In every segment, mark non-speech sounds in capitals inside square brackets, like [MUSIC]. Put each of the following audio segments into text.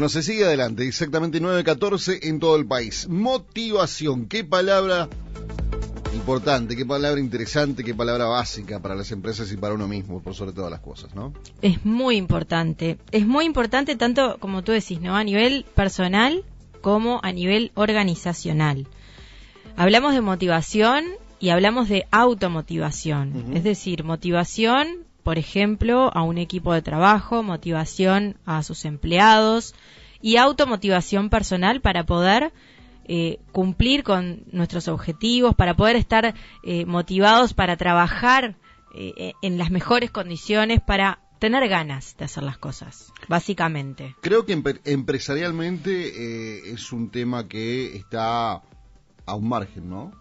Bueno, se sigue adelante, exactamente 9.14 en todo el país. Motivación, qué palabra importante, qué palabra interesante, qué palabra básica para las empresas y para uno mismo, por sobre todas las cosas, ¿no? Es muy importante. Es muy importante tanto, como tú decís, ¿no? A nivel personal como a nivel organizacional. Hablamos de motivación y hablamos de automotivación. Es decir, motivación por ejemplo, a un equipo de trabajo, motivación a sus empleados y automotivación personal para poder eh, cumplir con nuestros objetivos, para poder estar eh, motivados para trabajar eh, en las mejores condiciones, para tener ganas de hacer las cosas, básicamente. Creo que empresarialmente es un tema que está a un margen, ¿no?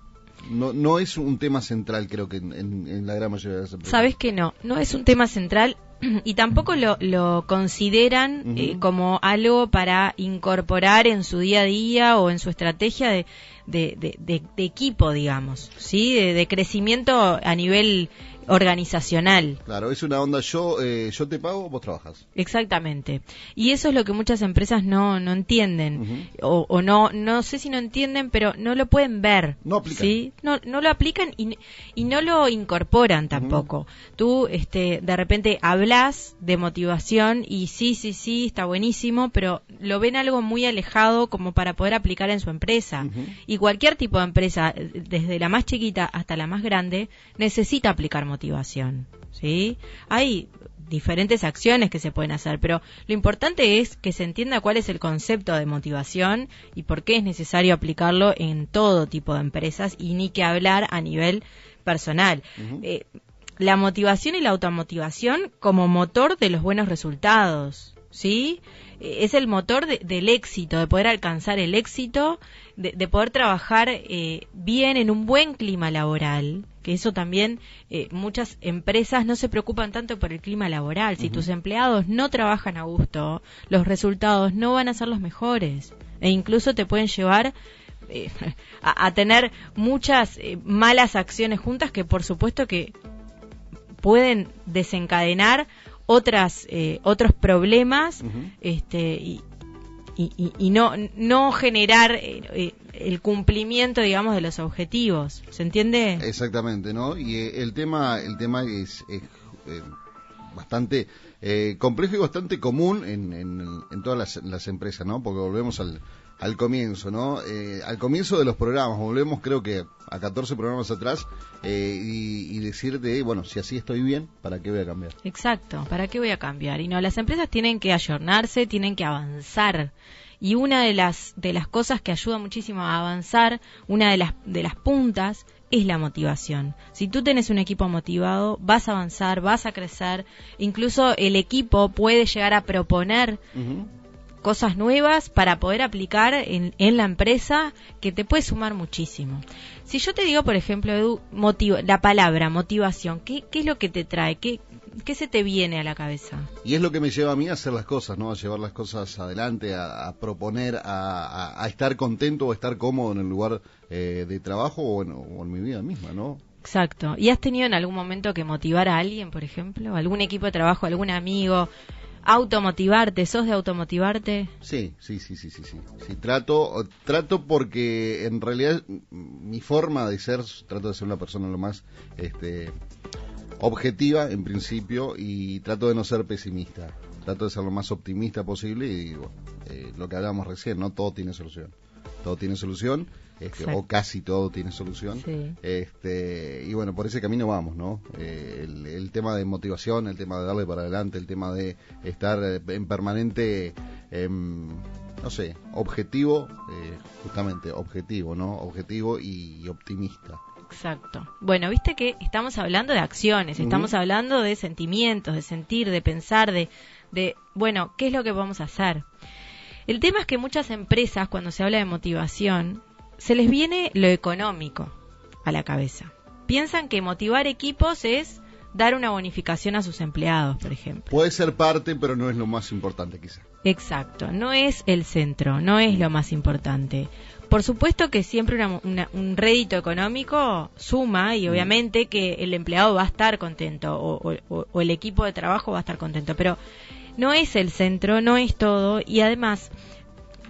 No, no es un tema central, creo que en, la gran mayoría de las empresas. Sabes que no, no es un tema central [CLEARS THROAT] y tampoco lo, lo consideran eh, como algo para incorporar en su día a día o en su estrategia de, de, de, equipo, digamos, ¿sí? De, crecimiento a nivel organizacional. Claro, es una onda yo eh, yo te pago, vos trabajas. Exactamente. Y eso es lo que muchas empresas no, no entienden o, o, no no sé si no entienden, pero no lo pueden ver. No aplican. ¿sí? No, no lo aplican y, y no lo incorporan tampoco. Tú este de repente hablas de motivación y sí, sí, sí, está buenísimo, pero lo ven algo muy alejado como para poder aplicar en su empresa. Y cualquier tipo de empresa, desde la más chiquita hasta la más grande, necesita aplicar motivación. ¿Sí? Hay diferentes acciones que se pueden hacer, pero lo importante es que se entienda cuál es el concepto de motivación y por qué es necesario aplicarlo en todo tipo de empresas y ni que hablar a nivel personal. Eh, la motivación y la automotivación como motor de los buenos resultados. ¿sí? Eh, es el motor del éxito, de poder alcanzar el éxito, de, poder trabajar eh, bien en un buen clima laboral, que eso también eh, muchas empresas no se preocupan tanto por el clima laboral. Si tus empleados no trabajan a gusto, los resultados no van a ser los mejores. E incluso te pueden llevar [LAUGHS] a, a, tener muchas malas acciones juntas que por supuesto que pueden desencadenar otras eh, otros problemas este y, y, no no generar eh, eh, el cumplimiento digamos de los objetivos. Se entiende exactamente no y el tema el tema es, bastante complejo y bastante común en, en, todas las, las, empresas no porque volvemos al al comienzo, ¿no? Eh, al comienzo de los programas, volvemos creo que a 14 programas atrás, eh, y, y, decirte, bueno, si así estoy bien, ¿para qué voy a cambiar? Exacto, ¿para qué voy a cambiar? Y no, las empresas tienen que ayornarse, tienen que avanzar. Y una de las, de las cosas que ayuda muchísimo a avanzar, una de las, de las puntas, es la motivación. Si tú tienes un equipo motivado, vas a avanzar, vas a crecer, incluso el equipo puede llegar a proponer cosas nuevas para poder aplicar en, en, la empresa que te puede sumar muchísimo. Si yo te digo, por ejemplo, Edu, la palabra motivación, ¿qué, ¿qué, es lo que te trae? ¿Qué, ¿Qué se te viene a la cabeza? Y es lo que me lleva a mí a hacer las cosas, ¿no? A llevar las cosas adelante, a, proponer, a, a, estar contento o estar cómodo en el lugar eh, de trabajo o en, o en mi vida misma, ¿no? Exacto. ¿Y has tenido en algún momento que motivar a alguien, por ejemplo? ¿Algún equipo de trabajo, algún amigo? Automotivarte, ¿sos de automotivarte? Sí, sí, sí, sí, sí, sí. sí trato, trato porque en realidad mi forma de ser, trato de ser una persona lo más este, objetiva en principio y trato de no ser pesimista. Trato de ser lo más optimista posible y digo, eh, lo que hablábamos recién, no todo tiene solución. Todo tiene solución este, o casi todo tiene solución. Este, y bueno, por ese camino vamos, ¿no? Eh, el, tema de motivación, el tema de darle para adelante, el tema de estar eh, en permanente, em, no sé, objetivo, eh, justamente objetivo, ¿no? Objetivo y, optimista. Exacto. Bueno, viste que estamos hablando de acciones, estamos hablando de sentimientos, de sentir, de pensar, de, de, bueno, ¿qué es lo que vamos a hacer? El tema es que muchas empresas, cuando se habla de motivación, se les viene lo económico a la cabeza. Piensan que motivar equipos es dar una bonificación a sus empleados, por ejemplo. Puede ser parte, pero no es lo más importante quizá. Exacto, no es el centro, no es lo más importante. Por supuesto que siempre un rédito económico suma y mm. obviamente que el empleado va a estar contento o, o el equipo de trabajo va a estar contento, pero no es el centro, no es todo y además,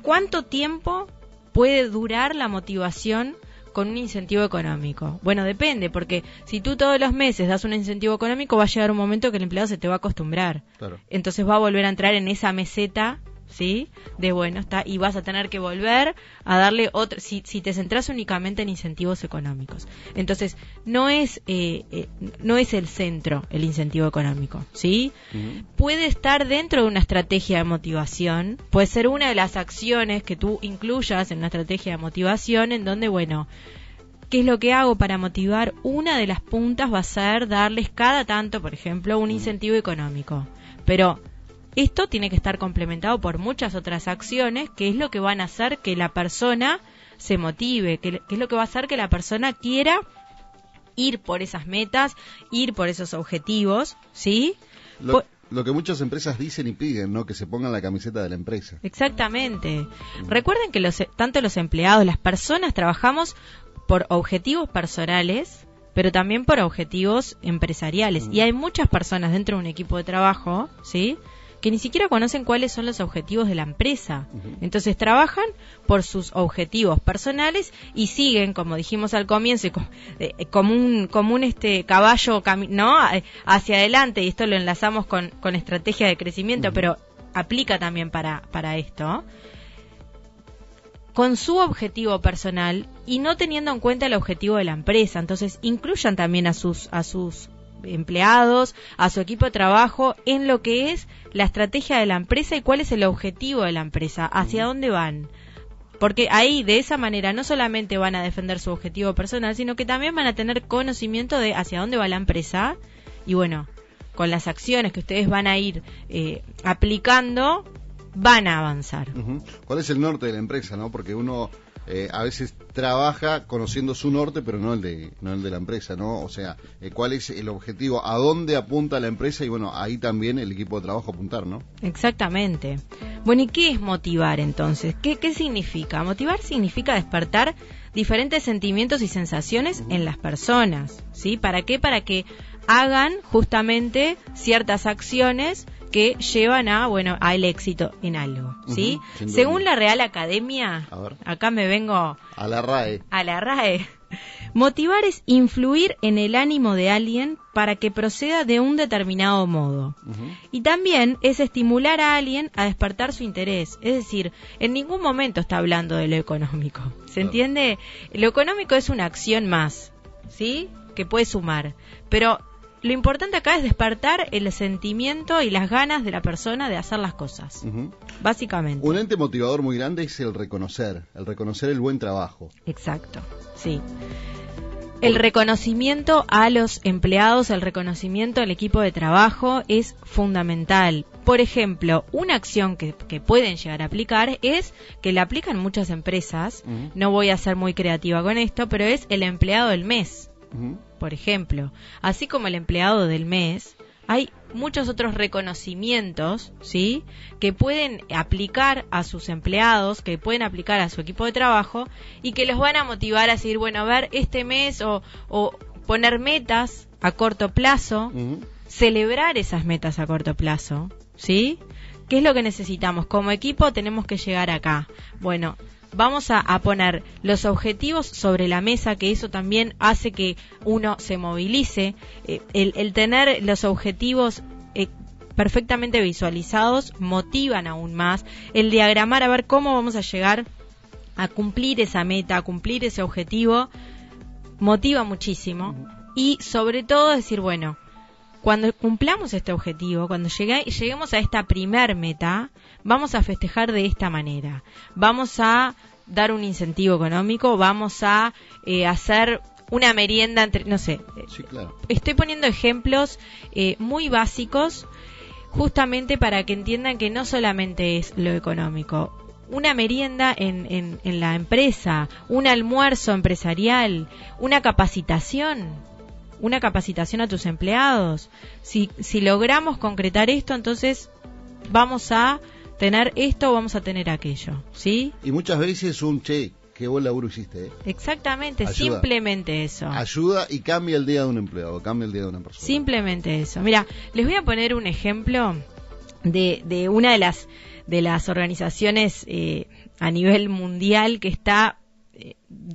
¿cuánto tiempo puede durar la motivación con un incentivo económico? Bueno, depende, porque si tú todos los meses das un incentivo económico, va a llegar un momento que el empleado se te va a acostumbrar. Entonces va a volver a entrar en esa meseta ¿sí? De bueno, está, y vas a tener que volver a darle otro, si, si te centras únicamente en incentivos económicos. Entonces, no es, eh, eh, no es el centro el incentivo económico, ¿sí? Puede estar dentro de una estrategia de motivación, puede ser una de las acciones que tú incluyas en una estrategia de motivación en donde, bueno, ¿Qué es lo que hago para motivar? Una de las puntas va a ser darles cada tanto, por ejemplo, un incentivo económico. Pero esto tiene que estar complementado por muchas otras acciones, que es lo que van a hacer que la persona se motive, que, es lo que va a hacer que la persona quiera ir por esas metas, ir por esos objetivos, ¿sí? Lo, que muchas empresas dicen y piden, ¿no? Que se pongan la camiseta de la empresa. Exactamente. Mm. Recuerden que los, tanto los empleados, las personas, trabajamos por objetivos personales, pero también por objetivos empresariales. Mm. Y hay muchas personas dentro de un equipo de trabajo, ¿sí? Que ni siquiera conocen cuáles son los objetivos de la empresa. Entonces trabajan por sus objetivos personales y siguen, como dijimos al comienzo, eh, como un, como un este caballo ¿no? hacia adelante, y esto lo enlazamos con, con estrategia de crecimiento, pero aplica también para, para esto con su objetivo personal y no teniendo en cuenta el objetivo de la empresa. Entonces, incluyan también a sus, a sus empleados, a su equipo de trabajo, en lo que es la estrategia de la empresa y cuál es el objetivo de la empresa, hacia dónde van. Porque ahí, de esa manera, no solamente van a defender su objetivo personal, sino que también van a tener conocimiento de hacia dónde va la empresa. Y bueno, con las acciones que ustedes van a ir eh, aplicando, van a avanzar. ¿Cuál es el norte de la empresa? no Porque uno eh, a veces trabaja conociendo su norte, pero no el de, no el de la empresa, ¿no? O sea, eh, cuál es el objetivo, a dónde apunta la empresa y bueno, ahí también el equipo de trabajo apuntar, ¿no? Exactamente. Bueno, ¿y qué es motivar entonces? ¿Qué, qué significa? Motivar significa despertar diferentes sentimientos y sensaciones en las personas, ¿sí? ¿Para qué? Para que hagan justamente ciertas acciones que llevan a, bueno, al éxito en algo, ¿sí? Según la Real Academia, acá me vengo a la RAE. A la RAE. Motivar es influir en el ánimo de alguien para que proceda de un determinado modo. Y también es estimular a alguien a despertar su interés. Es decir, en ningún momento está hablando de lo económico. ¿Se entiende? Lo económico es una acción más, ¿sí? Que puede sumar. Pero lo importante acá es despertar el sentimiento y las ganas de la persona de hacer las cosas. Básicamente. Un ente motivador muy grande es el reconocer, el reconocer el buen trabajo. Exacto, sí. El reconocimiento a los empleados, el reconocimiento al equipo de trabajo es fundamental. Por ejemplo, una acción que, pueden llegar a aplicar es que la aplican muchas empresas, no voy a ser muy creativa con esto, pero es el empleado del mes por ejemplo. Así como el empleado del mes, hay muchos otros reconocimientos, ¿sí? Que pueden aplicar a sus empleados, que pueden aplicar a su equipo de trabajo y que los van a motivar a decir, bueno, a ver, este mes o, poner metas a corto plazo, celebrar esas metas a corto plazo, ¿sí? ¿Qué es lo que necesitamos? Como equipo tenemos que llegar acá. Bueno, vamos a, poner los objetivos sobre la mesa, que eso también hace que uno se movilice. Eh, el, tener los objetivos eh, perfectamente visualizados motivan aún más. El diagramar, a ver cómo vamos a llegar a cumplir esa meta, a cumplir ese objetivo, motiva muchísimo. Y sobre todo decir, bueno, cuando cumplamos este objetivo, cuando lleguemos a esta primer meta, vamos a festejar de esta manera. Vamos a dar un incentivo económico, vamos a eh, hacer una merienda entre, no sé. Sí, claro. Estoy poniendo ejemplos eh, muy básicos justamente para que entiendan que no solamente es lo económico. Una merienda en, en, en la empresa, un almuerzo empresarial, una capacitación, una capacitación a tus empleados. Si, si logramos concretar esto, entonces vamos a tener esto o vamos a tener aquello, ¿sí? Y muchas veces un che, qué buen laburo hiciste. ¿eh? Exactamente, simplemente eso. Ayuda y cambia el día de un empleado, cambia el día de una persona. Simplemente eso. Mira, les voy a poner un ejemplo de, de una de las de las organizaciones eh, a nivel mundial que está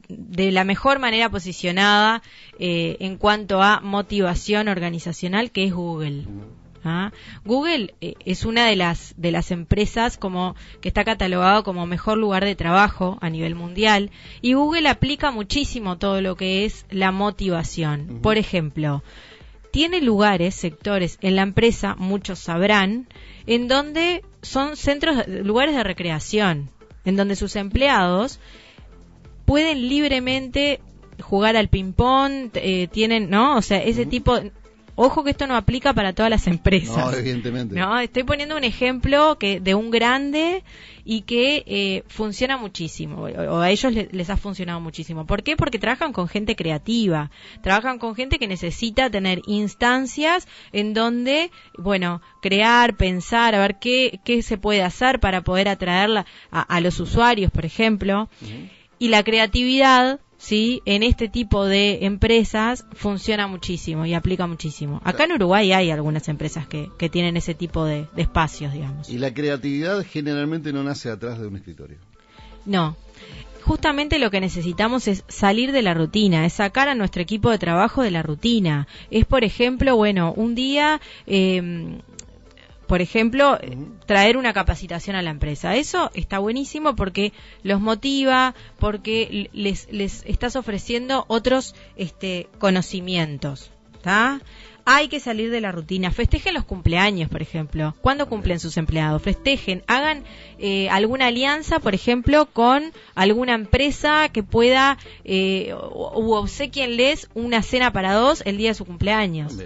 de la mejor manera posicionada eh, en cuanto a motivación organizacional, que es Google. ¿Ah? Google eh, es una de las de las empresas como que está catalogado como mejor lugar de trabajo a nivel mundial y Google aplica muchísimo todo lo que es la motivación. Por ejemplo, tiene lugares, sectores en la empresa, muchos sabrán, en donde son centros, lugares de recreación, en donde sus empleados pueden libremente jugar al ping-pong, eh, tienen, ¿no? O sea, ese tipo Ojo que esto no aplica para todas las empresas. No, evidentemente. No, estoy poniendo un ejemplo que de un grande y que eh, funciona muchísimo, o, a ellos les, ha funcionado muchísimo. ¿Por qué? Porque trabajan con gente creativa, trabajan con gente que necesita tener instancias en donde, bueno, crear, pensar, a ver qué, qué se puede hacer para poder atraerla a, los usuarios, por ejemplo. Y la creatividad ¿sí? En este tipo de empresas funciona muchísimo y aplica muchísimo. Acá en Uruguay hay algunas empresas que, que tienen ese tipo de, espacios, digamos. Y la creatividad generalmente no nace atrás de un escritorio. No. Justamente lo que necesitamos es salir de la rutina, es sacar a nuestro equipo de trabajo de la rutina. Es, por ejemplo, bueno, un día eh, por ejemplo, traer una capacitación a la empresa. Eso está buenísimo porque los motiva, porque les, les estás ofreciendo otros este, conocimientos. ¿Está? Hay que salir de la rutina. Festejen los cumpleaños, por ejemplo. ¿Cuándo cumplen sus empleados? Festejen. Hagan eh, alguna alianza, por ejemplo, con alguna empresa que pueda eh, o, obsequienles una cena para dos el día de su cumpleaños.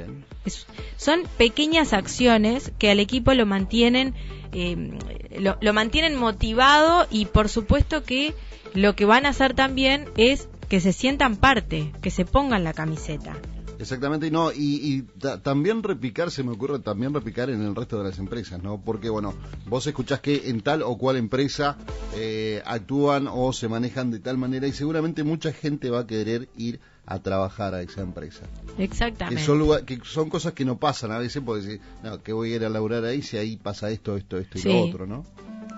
Son pequeñas acciones que al equipo lo mantienen, eh, lo, mantienen motivado y por supuesto que lo que van a hacer también es que se sientan parte, que se pongan la camiseta. Exactamente, y no, y, también repicar, se me ocurre también repicar en el resto de las empresas, ¿no? Porque, bueno, vos escuchás que en tal o cual empresa eh, actúan o se manejan de tal manera y seguramente mucha gente va a querer ir a trabajar a esa empresa. Exactamente. Que son, que son cosas que no pasan a veces porque no, que voy a ir a laburar ahí si ahí pasa esto, esto, esto y lo otro, ¿no?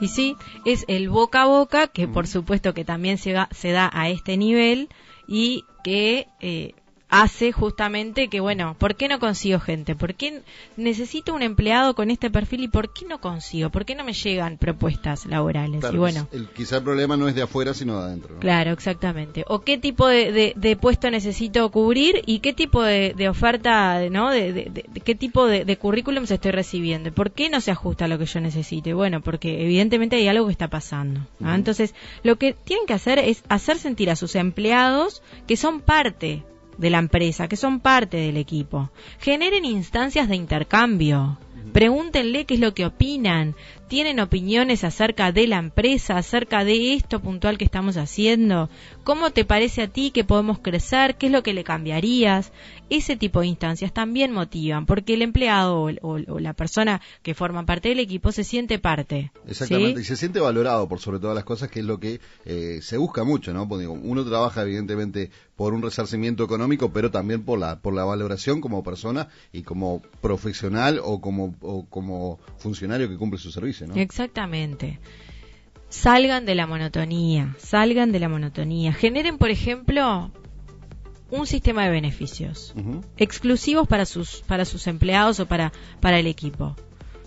Y sí, es el boca a boca, que por supuesto que también se, se da a este nivel y que eh, hace justamente que, bueno, ¿por qué no consigo gente? ¿Por qué necesito un empleado con este perfil y por qué no consigo? ¿Por qué no me llegan propuestas laborales? y bueno, el, quizá el problema no es de afuera, sino de adentro. Claro, exactamente. ¿O qué tipo de, de, puesto necesito cubrir y qué tipo de, oferta, ¿no? De, qué tipo de, currículum se estoy recibiendo? ¿Por qué no se ajusta a lo que yo necesite? Bueno, porque evidentemente hay algo que está pasando. Entonces, lo que tienen que hacer es hacer sentir a sus empleados que son parte de la empresa, que son parte del equipo. Generen instancias de intercambio. Pregúntenle qué es lo que opinan. ¿Tienen opiniones acerca de la empresa, acerca de esto puntual que estamos haciendo? ¿Cómo te parece a ti que podemos crecer? ¿Qué es lo que le cambiarías? Ese tipo de instancias también motivan, porque el empleado o, la persona que forma parte del equipo se siente parte. Exactamente, y se siente valorado por sobre todas las cosas, que es lo que eh, se busca mucho, ¿no? Porque uno trabaja evidentemente por un resarcimiento económico, pero también por la, por la valoración como persona y como profesional o como, o como funcionario que cumple su servicio, ¿no? Exactamente salgan de la monotonía, salgan de la monotonía. Generen, por ejemplo, un sistema de beneficios exclusivos para sus, para sus empleados o para, para el equipo.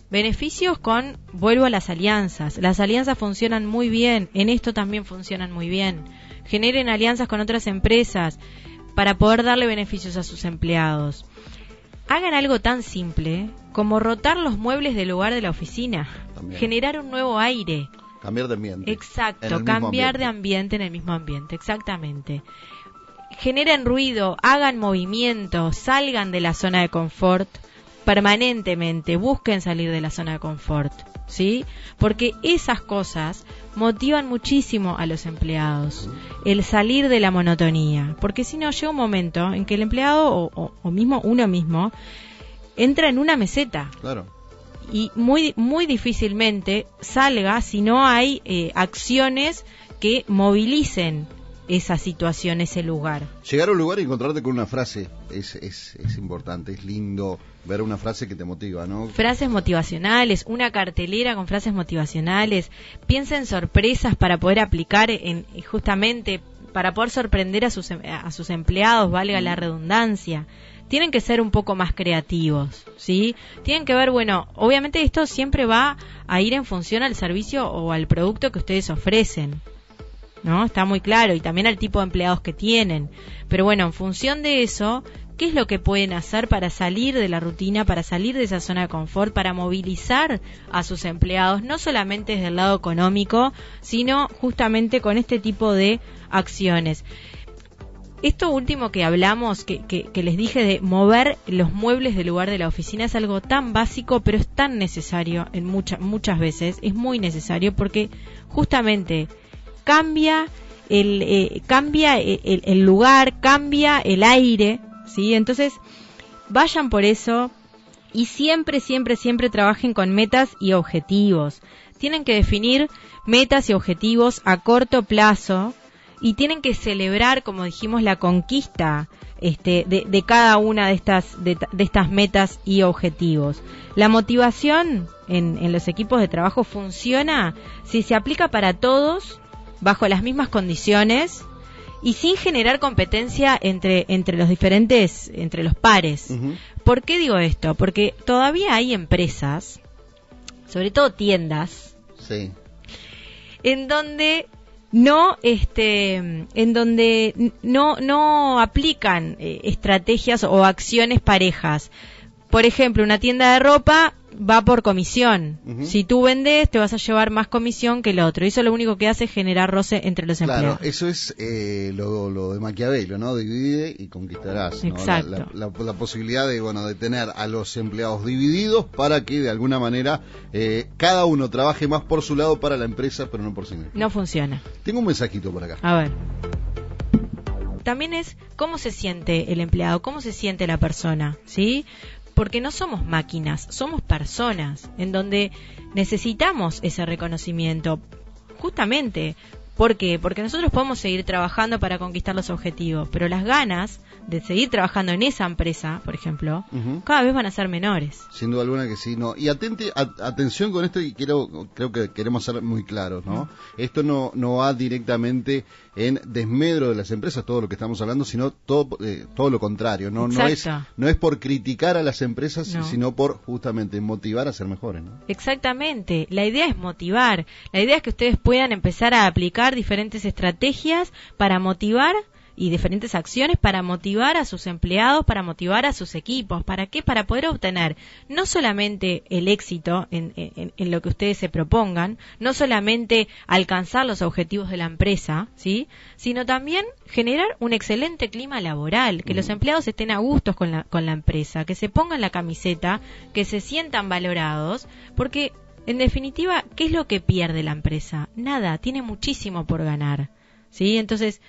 Beneficios con, vuelvo a las alianzas. Las alianzas funcionan muy bien, en esto también funcionan muy bien. Generen alianzas con otras empresas para poder darle beneficios a sus empleados. Hagan algo tan simple como rotar los muebles del lugar de la oficina, generar un nuevo aire, Cambiar de ambiente. Exacto, cambiar de ambiente en el mismo ambiente, exactamente. Generen ruido, hagan movimiento, salgan de la zona de confort permanentemente, busquen salir de la zona de confort, ¿sí? Porque esas cosas motivan muchísimo a los empleados, el salir de la monotonía, porque si no llega un momento en que el empleado o, o mismo uno mismo entra en una meseta. Claro y muy, muy difícilmente salga si no hay eh, acciones que movilicen esa situación, ese lugar. Llegar a un lugar y encontrarte con una frase es, es, es importante, es lindo ver una frase que te motiva, ¿no? Frases motivacionales, una cartelera con frases motivacionales, piensa en sorpresas para poder aplicar en justamente para poder sorprender a sus, a sus empleados, valga la redundancia tienen que ser un poco más creativos, ¿sí? Tienen que ver, bueno, obviamente esto siempre va a ir en función al servicio o al producto que ustedes ofrecen, ¿no? Está muy claro, y también al tipo de empleados que tienen. Pero bueno, en función de eso, ¿qué es lo que pueden hacer para salir de la rutina, para salir de esa zona de confort, para movilizar a sus empleados, no solamente desde el lado económico, sino justamente con este tipo de acciones? Esto último que hablamos, que, que, les dije de mover los muebles del lugar de la oficina, es algo tan básico, pero es tan necesario en muchas muchas veces, es muy necesario porque justamente cambia el, eh, cambia el, el, lugar, cambia el aire, ¿sí? Entonces, vayan por eso y siempre, siempre, siempre trabajen con metas y objetivos. Tienen que definir metas y objetivos a corto plazo y tienen que celebrar, como dijimos, la conquista este, de, cada una de estas, de, estas metas y objetivos. La motivación en, en los equipos de trabajo funciona si se aplica para todos bajo las mismas condiciones y sin generar competencia entre, entre los diferentes, entre los pares. ¿Por qué digo esto? Porque todavía hay empresas, sobre todo tiendas, en donde no este en donde no no aplican eh, estrategias o acciones parejas por ejemplo una tienda de ropa va por comisión. Si tú vendes, te vas a llevar más comisión que el otro. Y eso lo único que hace es generar roce entre los empleados. Claro, eso es eh, lo, de Maquiavelo, ¿no? Divide y conquistarás. Exacto. La, posibilidad de, bueno, de tener a los empleados divididos para que de alguna manera eh, cada uno trabaje más por su lado para la empresa, pero no por sí mismo. No funciona. Tengo un mensajito por acá. A ver también es cómo se siente el empleado, cómo se siente la persona, ¿sí? Porque no somos máquinas, somos personas, en donde necesitamos ese reconocimiento. Justamente, ¿por qué? Porque nosotros podemos seguir trabajando para conquistar los objetivos, pero las ganas de seguir trabajando en esa empresa, por ejemplo, cada vez van a ser menores. Sin duda alguna que sí, no. Y atente, atención con esto y quiero, creo que queremos ser muy claros, ¿no? Esto no, no va directamente en desmedro de las empresas, todo lo que estamos hablando, sino todo, eh, todo lo contrario, ¿no? No es, no es por criticar a las empresas, sino por justamente motivar a ser mejores, ¿no? Exactamente. La idea es motivar. La idea es que ustedes puedan empezar a aplicar diferentes estrategias para motivar y diferentes acciones para motivar a sus empleados, para motivar a sus equipos. ¿Para qué? Para poder obtener no solamente el éxito en, en, lo que ustedes se propongan, no solamente alcanzar los objetivos de la empresa, ¿sí? sino también generar un excelente clima laboral, que los empleados estén a gustos con la, con la empresa, que se pongan la camiseta, que se sientan valorados, porque en definitiva, ¿qué es lo que pierde la empresa? Nada, tiene muchísimo por ganar. ¿Sí? Entonces,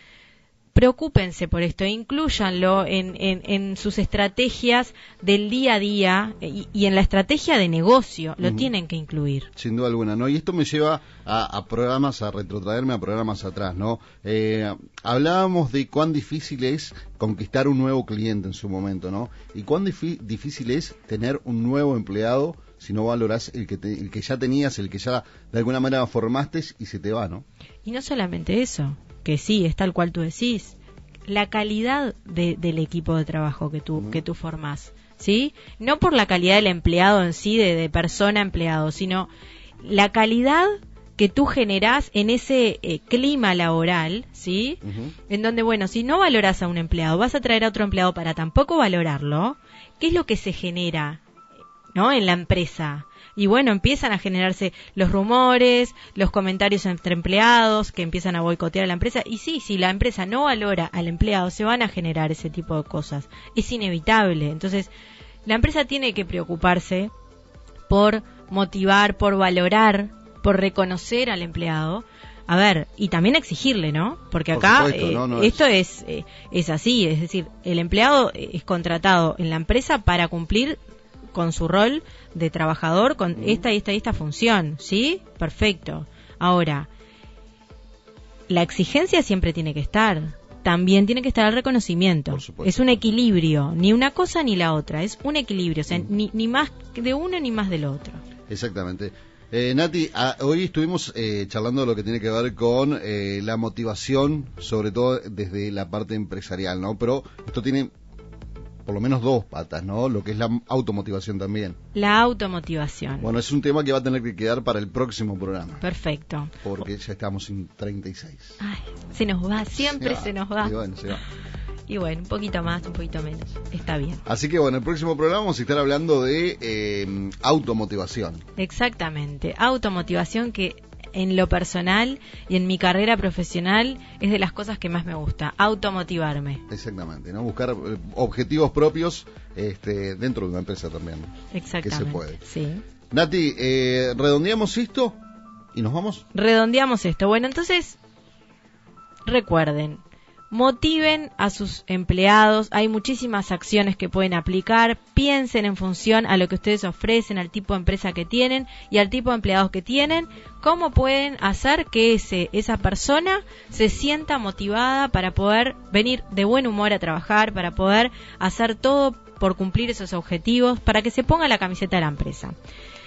preocúpense por esto, incluyanlo en, en, sus estrategias del día a día y, en la estrategia de negocio, lo tienen que incluir. Sin duda alguna, ¿no? Y esto me lleva a, programas, a retrotraerme a programas atrás, ¿no? Eh, hablábamos de cuán difícil es conquistar un nuevo cliente en su momento, ¿no? Y cuán difícil es tener un nuevo empleado si no valoras el que, el que ya tenías, el que ya de alguna manera formaste y se te va, ¿no? Y no solamente eso, que sí, es tal cual tú decís, la calidad del equipo de trabajo que tú, que tú formás, ¿sí? No por la calidad del empleado en sí, de, persona empleado, sino la calidad que tú generás en ese eh, clima laboral, ¿sí? En donde, bueno, si no valoras a un empleado, vas a traer a otro empleado para tampoco valorarlo, ¿qué es lo que se genera, ¿no? En la empresa. Y bueno, empiezan a generarse los rumores, los comentarios entre empleados que empiezan a boicotear a la empresa. Y sí, si la empresa no valora al empleado, se van a generar ese tipo de cosas. Es inevitable. Entonces, la empresa tiene que preocuparse por motivar, por valorar, por reconocer al empleado. A ver, y también exigirle, ¿no? Porque acá eh, esto es, eh, es así, es decir, el empleado es contratado en la empresa para cumplir con su rol de trabajador con esta y esta y esta función, ¿sí? Perfecto. Ahora, la exigencia siempre tiene que estar. También tiene que estar el reconocimiento. Por supuesto. Es un equilibrio, ni una cosa ni la otra, es un equilibrio, o sea, ni, ni más de uno ni más del otro. Exactamente. Eh, Nati, a- hoy estuvimos eh, charlando de lo que tiene que ver con eh, la motivación, sobre todo desde la parte empresarial, ¿no? Pero esto tiene por lo menos dos patas, ¿no? Lo que es la automotivación también. La automotivación. Bueno, es un tema que va a tener que quedar para el próximo programa, Perfecto. porque ya estamos en 36. Ay, se nos va, siempre se, nos va. Y bueno, se va. Y bueno, un poquito más, un poquito menos. Está bien. Así que bueno, el próximo programa vamos a estar hablando de eh, automotivación. Exactamente. Automotivación que en lo personal y en mi carrera profesional es de las cosas que más me gusta. Automotivarme. Exactamente, ¿no? Buscar eh, objetivos propios este, dentro de una empresa también. Exactamente. puede. Sí. Nati, eh, redondeamos esto y nos vamos. redondeamos esto. Bueno, entonces, recuerden, motiven a sus empleados. Hay muchísimas acciones que pueden aplicar. Piensen en función a lo que ustedes ofrecen, al tipo de empresa que tienen y al tipo de empleados que tienen. ¿Cómo pueden hacer que ese, esa persona se sienta motivada para poder venir de buen humor a trabajar, para poder hacer todo por cumplir esos objetivos, para que se ponga la camiseta de la empresa?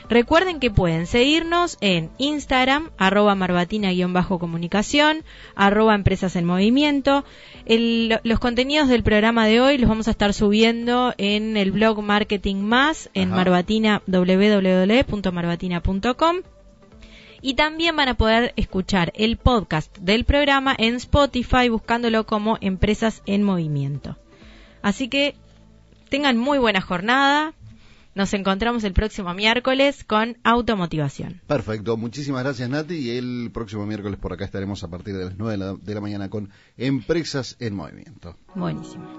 Recuerden que pueden seguirnos en Instagram, arroba marbatina-comunicación, arroba empresas en movimiento. El- los contenidos del programa de hoy los vamos a estar subiendo en el blog Marketing Más, en Ajá. marbatina, www.marbatina.com. Y también van a poder escuchar el podcast del programa en Spotify buscándolo como Empresas en Movimiento. Así que tengan muy buena jornada. Nos encontramos el próximo miércoles con automotivación. Perfecto, muchísimas gracias Nati y el próximo miércoles por acá estaremos a partir de las 9 de la, de la mañana con Empresas en Movimiento. Buenísimo.